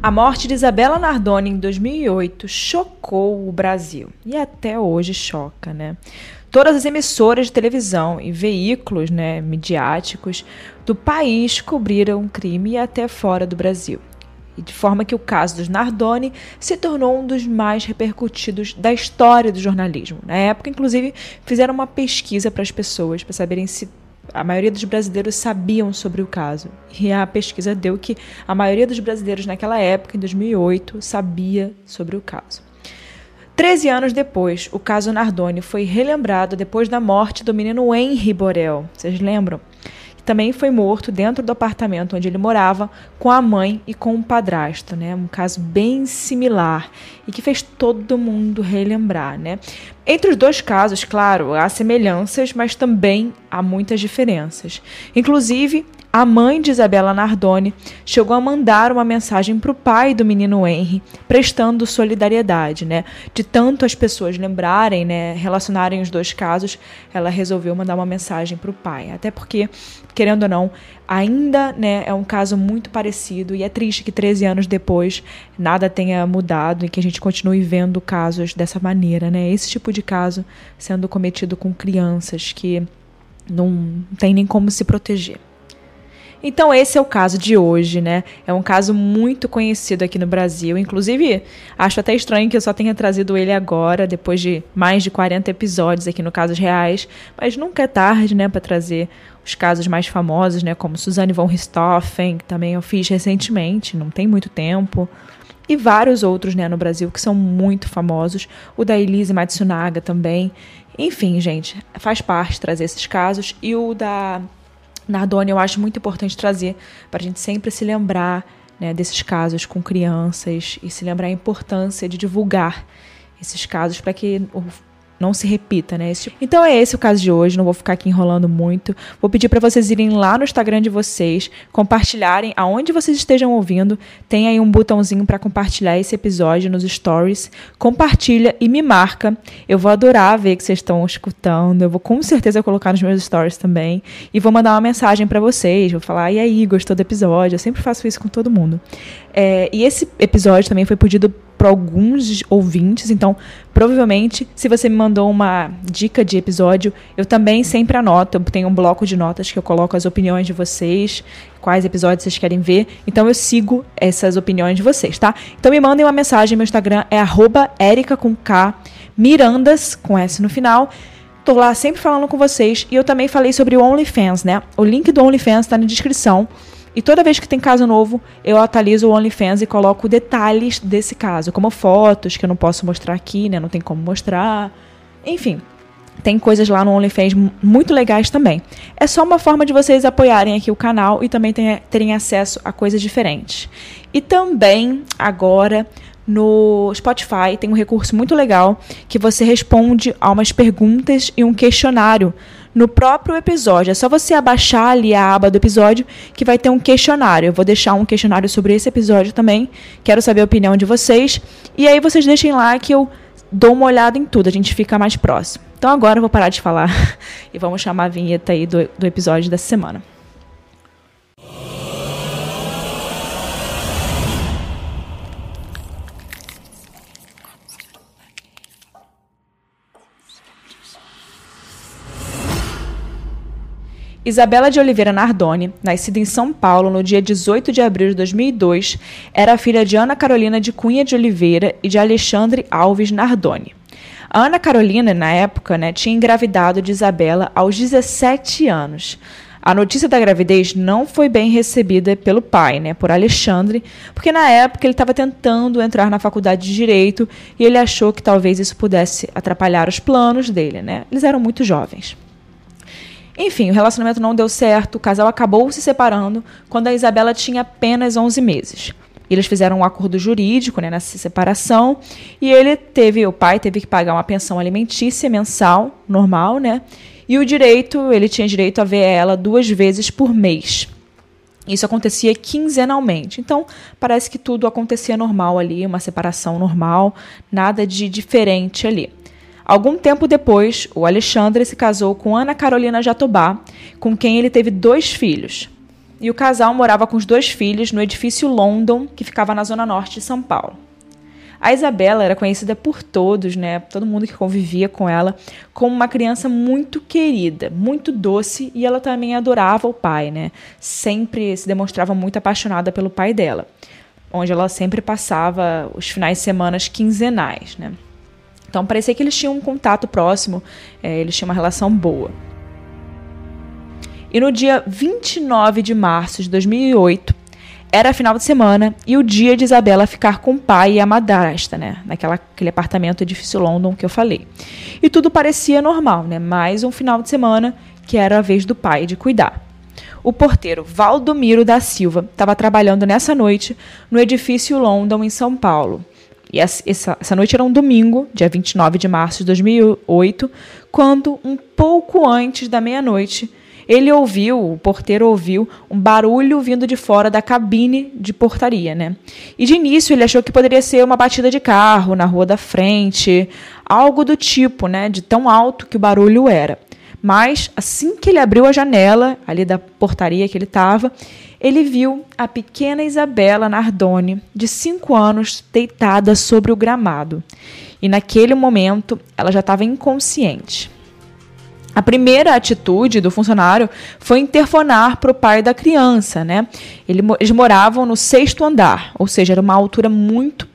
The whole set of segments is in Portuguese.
A morte de Isabela Nardoni em 2008 chocou o Brasil e até hoje choca, né? Todas as emissoras de televisão e veículos né, midiáticos do país cobriram o crime até fora do Brasil. E de forma que o caso dos Nardoni se tornou um dos mais repercutidos da história do jornalismo. Na época, inclusive, fizeram uma pesquisa para as pessoas para saberem se a maioria dos brasileiros sabiam sobre o caso. E a pesquisa deu que a maioria dos brasileiros naquela época, em 2008, sabia sobre o caso. Treze anos depois, o caso Nardoni foi relembrado depois da morte do menino Henry Borel. Vocês lembram? Também foi morto dentro do apartamento onde ele morava com a mãe e com o padrasto, né? Um caso bem similar e que fez todo mundo relembrar, né? Entre os dois casos, claro, há semelhanças, mas também há muitas diferenças. Inclusive, a mãe de Isabela Nardoni chegou a mandar uma mensagem para o pai do menino Henry, prestando solidariedade, né? De tanto as pessoas lembrarem, né, relacionarem os dois casos, ela resolveu mandar uma mensagem para o pai. Até porque, querendo ou não, ainda né, é um caso muito parecido e é triste que 13 anos depois nada tenha mudado e que a gente continue vendo casos dessa maneira, né? Esse tipo de caso sendo cometido com crianças que não tem nem como se proteger. Então esse é o caso de hoje, né? É um caso muito conhecido aqui no Brasil. Inclusive, acho até estranho que eu só tenha trazido ele agora, depois de mais de 40 episódios aqui no Casos Reais. Mas nunca é tarde, né, para trazer os casos mais famosos, né? Como Suzanne von Richthofen, que também eu fiz recentemente, não tem muito tempo. E vários outros, né, no Brasil que são muito famosos. O da Elise Matsunaga também. Enfim, gente, faz parte trazer esses casos. E o da Nardoni eu acho muito importante trazer para a gente sempre se lembrar né, desses casos com crianças e se lembrar a importância de divulgar esses casos para que o não se repita, né? Esse... Então é esse o caso de hoje, não vou ficar aqui enrolando muito. Vou pedir para vocês irem lá no Instagram de vocês, compartilharem aonde vocês estejam ouvindo. Tem aí um botãozinho para compartilhar esse episódio nos stories. Compartilha e me marca. Eu vou adorar ver que vocês estão escutando. Eu vou com certeza colocar nos meus stories também e vou mandar uma mensagem para vocês. Vou falar: "E aí, gostou do episódio?". Eu sempre faço isso com todo mundo. É, e esse episódio também foi pedido para alguns ouvintes, então provavelmente se você me mandou uma dica de episódio, eu também sempre anoto, eu tenho um bloco de notas que eu coloco as opiniões de vocês, quais episódios vocês querem ver, então eu sigo essas opiniões de vocês, tá? Então me mandem uma mensagem, meu Instagram é @erica com K, Mirandas com S no final. Tô lá sempre falando com vocês e eu também falei sobre o OnlyFans, né? O link do OnlyFans está na descrição. E toda vez que tem caso novo, eu atualizo o OnlyFans e coloco detalhes desse caso, como fotos que eu não posso mostrar aqui, né? Não tem como mostrar. Enfim, tem coisas lá no OnlyFans muito legais também. É só uma forma de vocês apoiarem aqui o canal e também terem acesso a coisas diferentes. E também, agora, no Spotify tem um recurso muito legal que você responde a umas perguntas e um questionário no próprio episódio. É só você abaixar ali a aba do episódio que vai ter um questionário. Eu vou deixar um questionário sobre esse episódio também. Quero saber a opinião de vocês. E aí vocês deixem lá que eu dou uma olhada em tudo, a gente fica mais próximo. Então agora eu vou parar de falar e vamos chamar a vinheta aí do, do episódio dessa semana. Isabela de Oliveira Nardoni, nascida em São Paulo no dia 18 de abril de 2002, era filha de Ana Carolina de Cunha de Oliveira e de Alexandre Alves Nardoni. A Ana Carolina, na época, né, tinha engravidado de Isabela aos 17 anos. A notícia da gravidez não foi bem recebida pelo pai, né, por Alexandre, porque na época ele estava tentando entrar na faculdade de direito e ele achou que talvez isso pudesse atrapalhar os planos dele, né? Eles eram muito jovens. Enfim, o relacionamento não deu certo, o casal acabou se separando quando a Isabela tinha apenas 11 meses. Eles fizeram um acordo jurídico né, nessa separação e ele teve, o pai teve que pagar uma pensão alimentícia mensal, normal, né? E o direito, ele tinha direito a ver ela duas vezes por mês. Isso acontecia quinzenalmente. Então, parece que tudo acontecia normal ali, uma separação normal, nada de diferente ali. Algum tempo depois, o Alexandre se casou com Ana Carolina Jatobá, com quem ele teve dois filhos. e o casal morava com os dois filhos no edifício London, que ficava na zona norte de São Paulo. A Isabela era conhecida por todos, né, todo mundo que convivia com ela, como uma criança muito querida, muito doce e ela também adorava o pai, né? Sempre se demonstrava muito apaixonada pelo pai dela, onde ela sempre passava os finais de semana quinzenais, né? Então parecia que eles tinham um contato próximo, é, eles tinham uma relação boa. E no dia 29 de março de 2008, era final de semana e o dia de Isabela ficar com o pai e a madrasta, né? Naquela, aquele apartamento edifício London que eu falei. E tudo parecia normal, né? Mais um final de semana que era a vez do pai de cuidar. O porteiro Valdomiro da Silva estava trabalhando nessa noite no edifício London, em São Paulo. E essa, essa, noite era um domingo, dia 29 de março de 2008, quando, um pouco antes da meia-noite, ele ouviu, o porteiro ouviu, um barulho vindo de fora da cabine de portaria, né? E de início ele achou que poderia ser uma batida de carro na rua da frente, algo do tipo, né? De tão alto que o barulho era. Mas assim que ele abriu a janela ali da portaria que ele estava, ele viu a pequena Isabela Nardoni, de cinco anos, deitada sobre o gramado. E naquele momento ela já estava inconsciente. A primeira atitude do funcionário foi interfonar para o pai da criança, né? eles moravam no sexto andar, ou seja, era uma altura muito,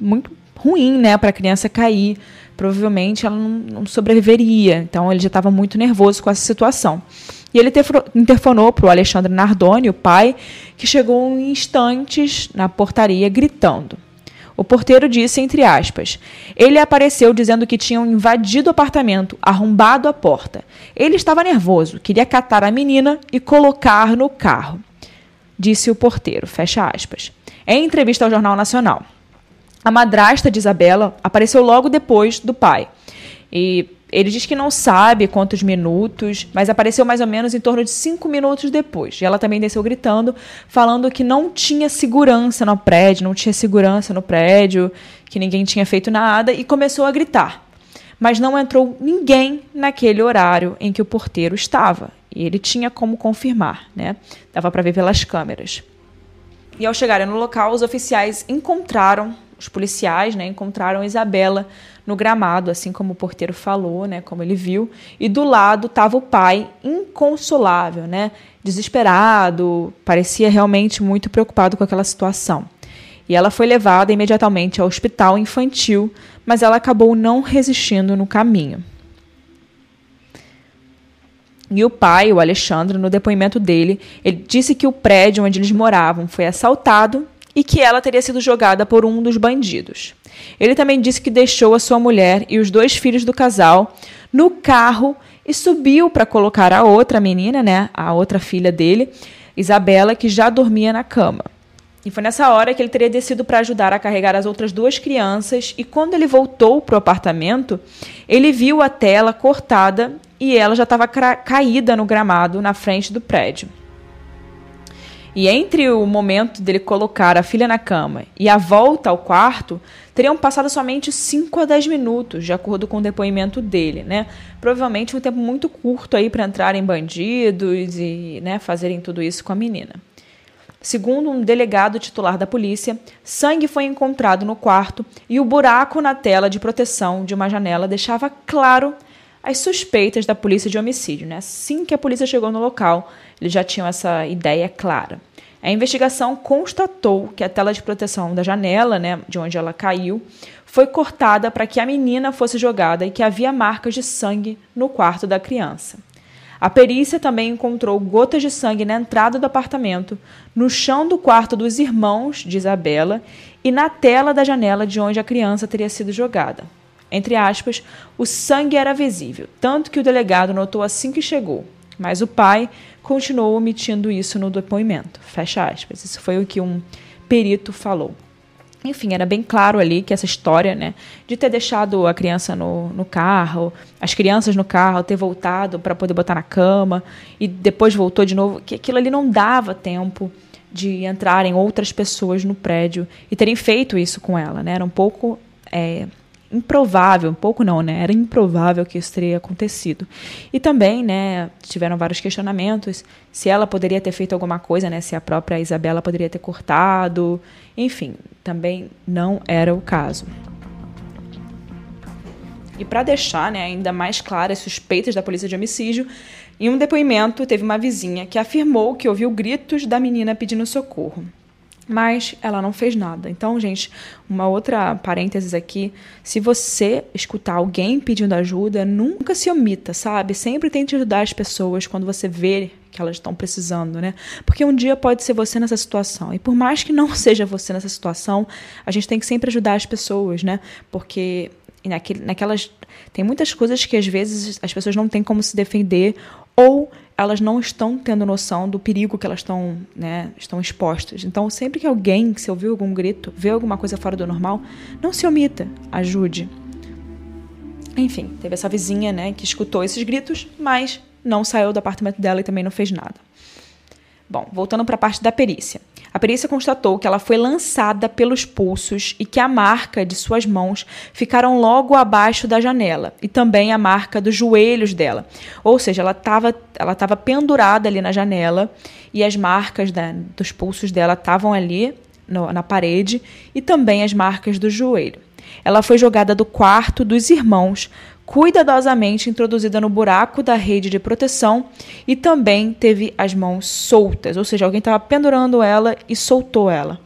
muito ruim, né, para a criança cair. Provavelmente ela não, não sobreviveria. Então ele já estava muito nervoso com essa situação. E ele interfonou para o Alexandre Nardoni, o pai, que chegou em instantes na portaria gritando. O porteiro disse, entre aspas, ele apareceu dizendo que tinham invadido o apartamento, arrombado a porta. Ele estava nervoso, queria catar a menina e colocar no carro. Disse o porteiro, fecha aspas. Em entrevista ao Jornal Nacional, a madrasta de Isabela apareceu logo depois do pai. E ele diz que não sabe quantos minutos, mas apareceu mais ou menos em torno de cinco minutos depois. E ela também desceu gritando, falando que não tinha segurança no prédio, não tinha segurança no prédio, que ninguém tinha feito nada, e começou a gritar. Mas não entrou ninguém naquele horário em que o porteiro estava. E ele tinha como confirmar, né? Dava para ver pelas câmeras. E ao chegarem no local, os oficiais encontraram, os policiais, né, encontraram Isabela no gramado, assim como o porteiro falou, né, como ele viu, e do lado estava o pai, inconsolável, né, desesperado, parecia realmente muito preocupado com aquela situação. E ela foi levada imediatamente ao hospital infantil, mas ela acabou não resistindo no caminho. E o pai, o Alexandre, no depoimento dele, ele disse que o prédio onde eles moravam foi assaltado e que ela teria sido jogada por um dos bandidos. Ele também disse que deixou a sua mulher e os dois filhos do casal no carro e subiu para colocar a outra menina, né, a outra filha dele, Isabela, que já dormia na cama. E foi nessa hora que ele teria descido para ajudar a carregar as outras duas crianças. E quando ele voltou para o apartamento, ele viu a tela cortada e ela já estava caída no gramado na frente do prédio. E entre o momento dele colocar a filha na cama e a volta ao quarto, teriam passado somente 5 a 10 minutos, de acordo com o depoimento dele, né? Provavelmente um tempo muito curto aí para entrarem bandidos e, né, fazerem tudo isso com a menina. Segundo um delegado titular da polícia, sangue foi encontrado no quarto e o buraco na tela de proteção de uma janela deixava claro as suspeitas da polícia de homicídio. Né? Assim que a polícia chegou no local, eles já tinham essa ideia clara. A investigação constatou que a tela de proteção da janela, né, de onde ela caiu, foi cortada para que a menina fosse jogada e que havia marcas de sangue no quarto da criança. A perícia também encontrou gotas de sangue na entrada do apartamento, no chão do quarto dos irmãos de Isabela e na tela da janela de onde a criança teria sido jogada. Entre aspas, o sangue era visível, tanto que o delegado notou assim que chegou. Mas o pai continuou omitindo isso no depoimento. Fecha aspas. Isso foi o que um perito falou. Enfim, era bem claro ali que essa história, né, de ter deixado a criança no, no carro, as crianças no carro, ter voltado para poder botar na cama e depois voltou de novo, que aquilo ali não dava tempo de entrarem outras pessoas no prédio e terem feito isso com ela, né? Era um pouco é, improvável, um pouco não, né? Era improvável que isso teria acontecido. E também, né, tiveram vários questionamentos se ela poderia ter feito alguma coisa, né? Se a própria Isabela poderia ter cortado. Enfim, também não era o caso. E para deixar né, ainda mais claras as suspeitas da polícia de homicídio, em um depoimento teve uma vizinha que afirmou que ouviu gritos da menina pedindo socorro. Mas ela não fez nada. Então, gente, uma outra parênteses aqui: se você escutar alguém pedindo ajuda, nunca se omita, sabe? Sempre tente ajudar as pessoas quando você vê que elas estão precisando, né? Porque um dia pode ser você nessa situação. E por mais que não seja você nessa situação, a gente tem que sempre ajudar as pessoas, né? Porque naquelas. Tem muitas coisas que às vezes as pessoas não têm como se defender ou elas não estão tendo noção do perigo que elas estão, né, estão expostas. Então, sempre que alguém, se ouvir algum grito, vê alguma coisa fora do normal, não se omita, ajude. Enfim, teve essa vizinha, né, que escutou esses gritos, mas não saiu do apartamento dela e também não fez nada. Bom, voltando para a parte da perícia. A perícia constatou que ela foi lançada pelos pulsos e que a marca de suas mãos ficaram logo abaixo da janela e também a marca dos joelhos dela. Ou seja, ela estava ela pendurada ali na janela e as marcas da, dos pulsos dela estavam ali no, na parede e também as marcas do joelho. Ela foi jogada do quarto dos irmãos cuidadosamente introduzida no buraco da rede de proteção e também teve as mãos soltas, ou seja, alguém estava pendurando ela e soltou ela.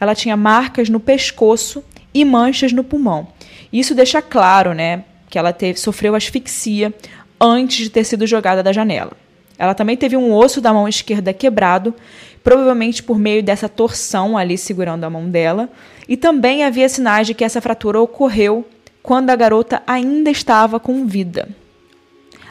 Ela tinha marcas no pescoço e manchas no pulmão. Isso deixa claro, né, que ela teve, sofreu asfixia antes de ter sido jogada da janela. Ela também teve um osso da mão esquerda quebrado, provavelmente por meio dessa torção ali segurando a mão dela, e também havia sinais de que essa fratura ocorreu quando a garota ainda estava com vida.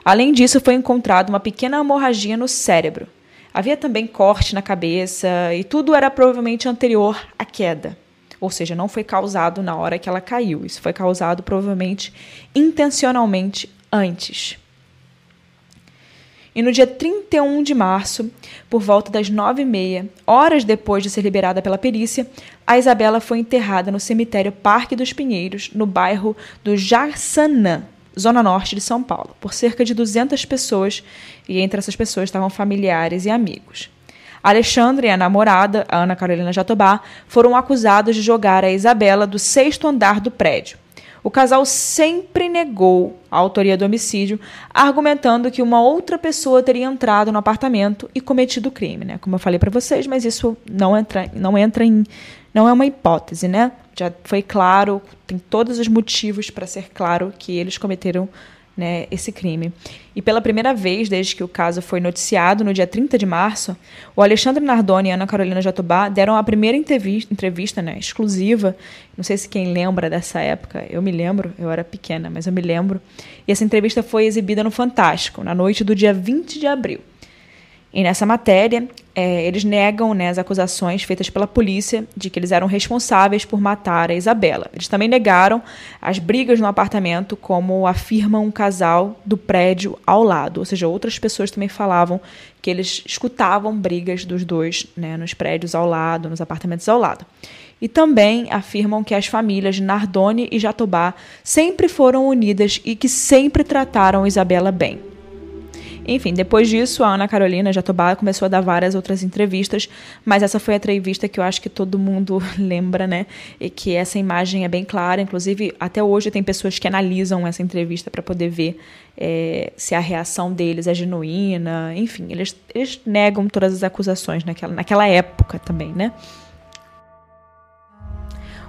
Além disso, foi encontrada uma pequena hemorragia no cérebro. Havia também corte na cabeça e tudo era provavelmente anterior à queda. Ou seja, não foi causado na hora que ela caiu. Isso foi causado provavelmente intencionalmente antes. E no dia 31 de março, por volta das nove e meia, horas depois de ser liberada pela perícia, a Isabela foi enterrada no cemitério Parque dos Pinheiros, no bairro do Jarsanã, zona norte de São Paulo, por cerca de 200 pessoas, e entre essas pessoas estavam familiares e amigos. Alexandre e a namorada, Ana Carolina Jatobá, foram acusados de jogar a Isabela do sexto andar do prédio. O casal sempre negou a autoria do homicídio, argumentando que uma outra pessoa teria entrado no apartamento e cometido o crime, né? Como eu falei para vocês, mas isso não entra, não entra em, não é uma hipótese, né? Já foi claro, tem todos os motivos para ser claro que eles cometeram né, esse crime. E pela primeira vez desde que o caso foi noticiado no dia 30 de março, o Alexandre Nardoni e Ana Carolina Jatobá deram a primeira entrevista, entrevista né, exclusiva. Não sei se quem lembra dessa época, eu me lembro, eu era pequena, mas eu me lembro. E essa entrevista foi exibida no Fantástico, na noite do dia 20 de abril. E nessa matéria, é, eles negam né, as acusações feitas pela polícia de que eles eram responsáveis por matar a Isabela. Eles também negaram as brigas no apartamento, como afirma um casal do prédio ao lado. Ou seja, outras pessoas também falavam que eles escutavam brigas dos dois né, nos prédios ao lado, nos apartamentos ao lado. E também afirmam que as famílias Nardoni e Jatobá sempre foram unidas e que sempre trataram Isabela bem. Enfim, depois disso, a Ana Carolina Jatobá começou a dar várias outras entrevistas, mas essa foi a entrevista que eu acho que todo mundo lembra, né? E que essa imagem é bem clara. Inclusive, até hoje tem pessoas que analisam essa entrevista para poder ver é, se a reação deles é genuína. Enfim, eles, eles negam todas as acusações naquela, naquela época também, né?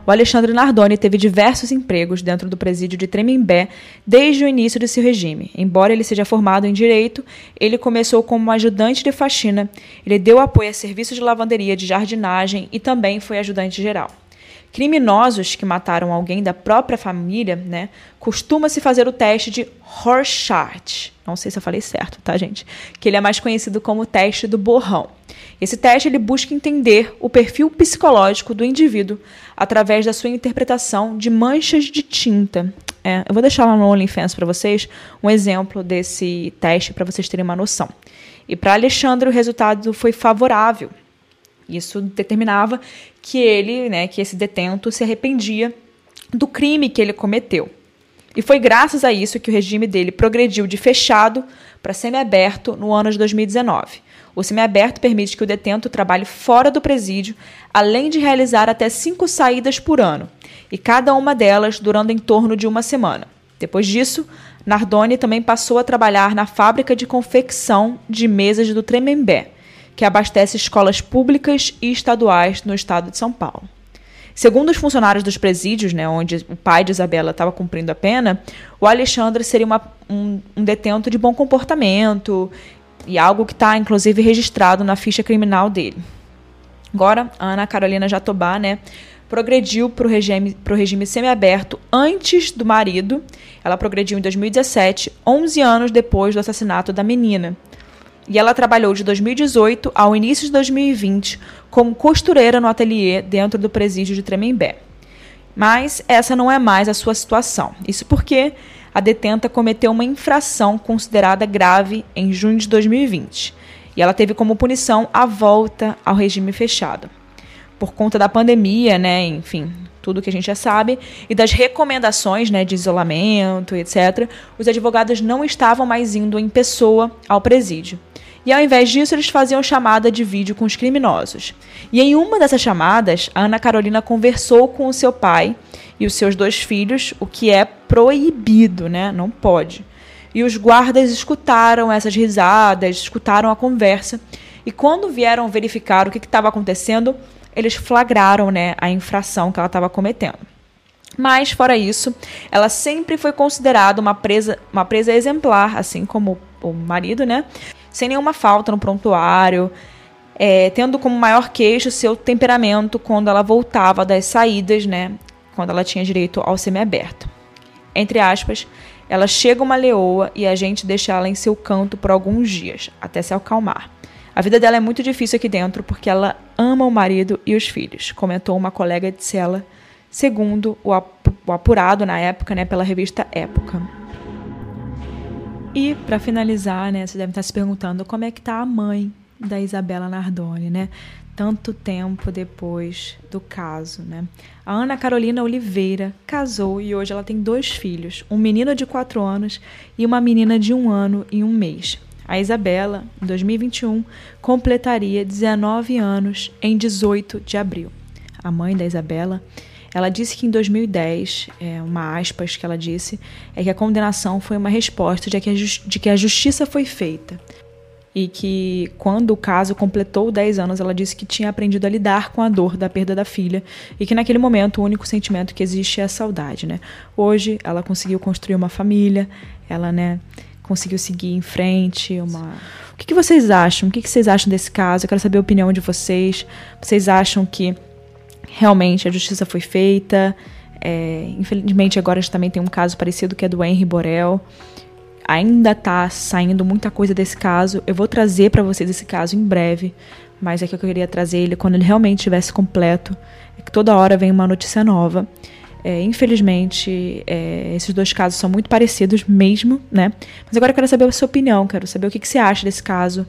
O Alexandre Nardoni teve diversos empregos dentro do presídio de Tremembé desde o início de seu regime. Embora ele seja formado em direito, ele começou como ajudante de faxina, ele deu apoio a serviços de lavanderia, de jardinagem e também foi ajudante geral. Criminosos que mataram alguém da própria família, né, costuma-se fazer o teste de Rorschach. Não sei se eu falei certo, tá, gente? Que ele é mais conhecido como teste do borrão. Esse teste ele busca entender o perfil psicológico do indivíduo através da sua interpretação de manchas de tinta. É, eu vou deixar lá no OnlyFans para vocês um exemplo desse teste para vocês terem uma noção. E para Alexandre o resultado foi favorável. Isso determinava que ele, né, que esse detento se arrependia do crime que ele cometeu. E foi graças a isso que o regime dele progrediu de fechado para semiaberto no ano de 2019. O semiaberto permite que o detento trabalhe fora do presídio, além de realizar até cinco saídas por ano, e cada uma delas durando em torno de uma semana. Depois disso, Nardoni também passou a trabalhar na fábrica de confecção de mesas do Tremembé, que abastece escolas públicas e estaduais no estado de São Paulo. Segundo os funcionários dos presídios, né, onde o pai de Isabela estava cumprindo a pena, o Alexandre seria uma, um, um detento de bom comportamento e algo que está, inclusive, registrado na ficha criminal dele. Agora, a Ana Carolina Jatobá, né, progrediu para o regime, regime semiaberto antes do marido. Ela progrediu em 2017, 11 anos depois do assassinato da menina. E ela trabalhou de 2018 ao início de 2020 como costureira no ateliê dentro do presídio de Tremembé. Mas essa não é mais a sua situação. Isso porque a detenta cometeu uma infração considerada grave em junho de 2020. E ela teve como punição a volta ao regime fechado. Por conta da pandemia, né, enfim, tudo que a gente já sabe, e das recomendações né, de isolamento, etc., os advogados não estavam mais indo em pessoa ao presídio. E ao invés disso, eles faziam chamada de vídeo com os criminosos. E em uma dessas chamadas, a Ana Carolina conversou com o seu pai e os seus dois filhos, o que é proibido, né? Não pode. E os guardas escutaram essas risadas, escutaram a conversa. E quando vieram verificar o que estava acontecendo, eles flagraram né, a infração que ela estava cometendo. Mas, fora isso, ela sempre foi considerada uma presa, uma presa exemplar, assim como o marido, né? Sem nenhuma falta no prontuário, é, tendo como maior queixo seu temperamento quando ela voltava das saídas, né? Quando ela tinha direito ao semiaberto. Entre aspas, ela chega uma leoa e a gente deixa ela em seu canto por alguns dias, até se acalmar. A vida dela é muito difícil aqui dentro porque ela ama o marido e os filhos, comentou uma colega de cela, segundo o, apurado na época, né, pela revista Época. E para finalizar, né, você deve estar se perguntando como é que tá a mãe da Isabela Nardoni, né? Tanto tempo depois do caso, né? A Ana Carolina Oliveira casou e hoje ela tem dois filhos, um menino de 4 anos e uma menina de um ano e um mês. A Isabela, em 2021, completaria 19 anos em 18 de abril. A mãe da Isabela, ela disse que em 2010, é, uma aspas que ela disse, é que a condenação foi uma resposta de que, de que a justiça foi feita. E que quando o caso completou 10 anos, ela disse que tinha aprendido a lidar com a dor da perda da filha e que naquele momento o único sentimento que existe é a saudade, né? Hoje ela conseguiu construir uma família, ela, né, conseguiu seguir em frente. Uma... O que, que vocês acham? O que, que vocês acham desse caso? Eu quero saber a opinião de vocês. Vocês acham que realmente a justiça foi feita? É, infelizmente, agora a gente também tem um caso parecido que é do Henry Borel. Ainda está saindo muita coisa desse caso. Eu vou trazer para vocês esse caso em breve, mas é que eu queria trazer ele quando ele realmente estivesse completo. É que toda hora vem uma notícia nova. É, infelizmente, é, esses dois casos são muito parecidos mesmo, né? Mas agora eu quero saber a sua opinião, quero saber o que, que você acha desse caso.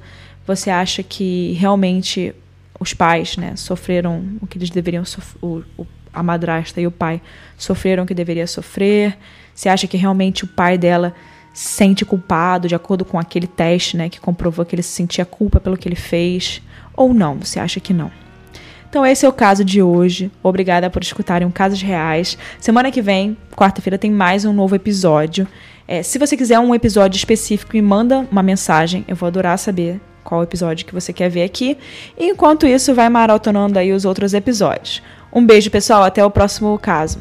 Você acha que realmente os pais, né, sofreram o que eles deveriam sofrer, a madrasta e o pai sofreram o que deveria sofrer? Você acha que realmente o pai dela sente culpado de acordo com aquele teste, né, que comprovou que ele sentia culpa pelo que ele fez? Ou não? Você acha que não? Então esse é o caso de hoje. Obrigada por escutarem um Casos Reais. Semana que vem, quarta-feira, tem mais um novo episódio. É, se você quiser um episódio específico, me manda uma mensagem. Eu vou adorar saber qual episódio que você quer ver aqui. E enquanto isso, vai maratonando aí os outros episódios. Um beijo, pessoal. Até o próximo caso.